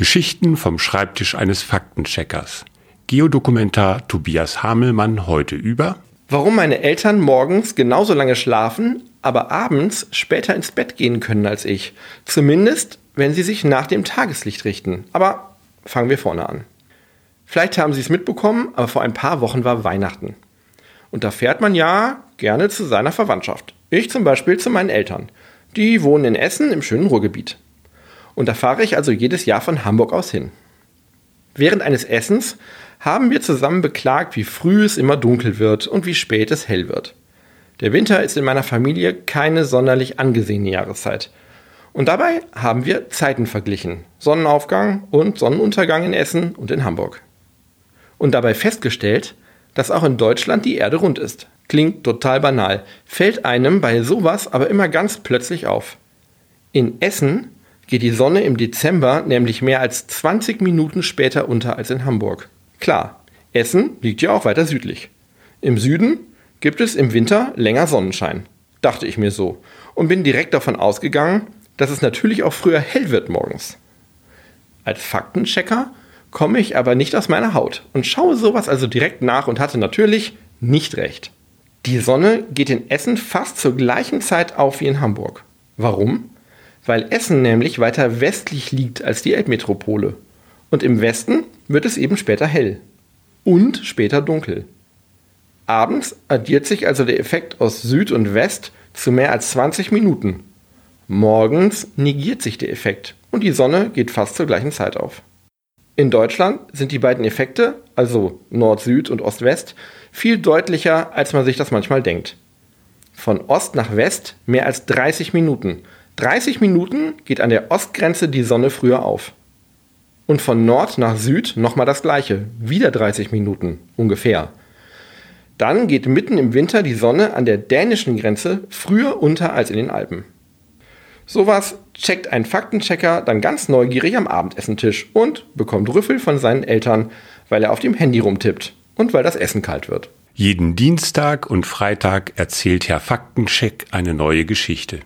Geschichten vom Schreibtisch eines Faktencheckers. Geodokumentar Tobias Hamelmann heute über Warum meine Eltern morgens genauso lange schlafen, aber abends später ins Bett gehen können als ich. Zumindest, wenn sie sich nach dem Tageslicht richten. Aber fangen wir vorne an. Vielleicht haben Sie es mitbekommen, aber vor ein paar Wochen war Weihnachten. Und da fährt man ja gerne zu seiner Verwandtschaft. Ich zum Beispiel zu meinen Eltern. Die wohnen in Essen im schönen Ruhrgebiet. Und da fahre ich also jedes Jahr von Hamburg aus hin. Während eines Essens haben wir zusammen beklagt, wie früh es immer dunkel wird und wie spät es hell wird. Der Winter ist in meiner Familie keine sonderlich angesehene Jahreszeit. Und dabei haben wir Zeiten verglichen. Sonnenaufgang und Sonnenuntergang in Essen und in Hamburg. Und dabei festgestellt, dass auch in Deutschland die Erde rund ist. Klingt total banal, fällt einem bei sowas aber immer ganz plötzlich auf. In Essen geht die Sonne im Dezember nämlich mehr als 20 Minuten später unter als in Hamburg. Klar, Essen liegt ja auch weiter südlich. Im Süden gibt es im Winter länger Sonnenschein. Dachte ich mir so. Und bin direkt davon ausgegangen, dass es natürlich auch früher hell wird morgens. Als Faktenchecker komme ich aber nicht aus meiner Haut und schaue sowas also direkt nach und hatte natürlich nicht recht. Die Sonne geht in Essen fast zur gleichen Zeit auf wie in Hamburg. Warum? Weil Essen nämlich weiter westlich liegt als die Elbmetropole. Und im Westen wird es eben später hell und später dunkel. Abends addiert sich also der Effekt aus Süd und West zu mehr als 20 Minuten. Morgens negiert sich der Effekt und die Sonne geht fast zur gleichen Zeit auf. In Deutschland sind die beiden Effekte, also Nord-Süd und Ost-West, viel deutlicher, als man sich das manchmal denkt. Von Ost nach West mehr als 30 Minuten 30 Minuten geht an der Ostgrenze die Sonne früher auf. Und von Nord nach Süd nochmal das gleiche, wieder 30 Minuten ungefähr. Dann geht mitten im Winter die Sonne an der dänischen Grenze früher unter als in den Alpen. Sowas checkt ein Faktenchecker dann ganz neugierig am Abendessentisch und bekommt Rüffel von seinen Eltern, weil er auf dem Handy rumtippt und weil das Essen kalt wird. Jeden Dienstag und Freitag erzählt Herr Faktencheck eine neue Geschichte.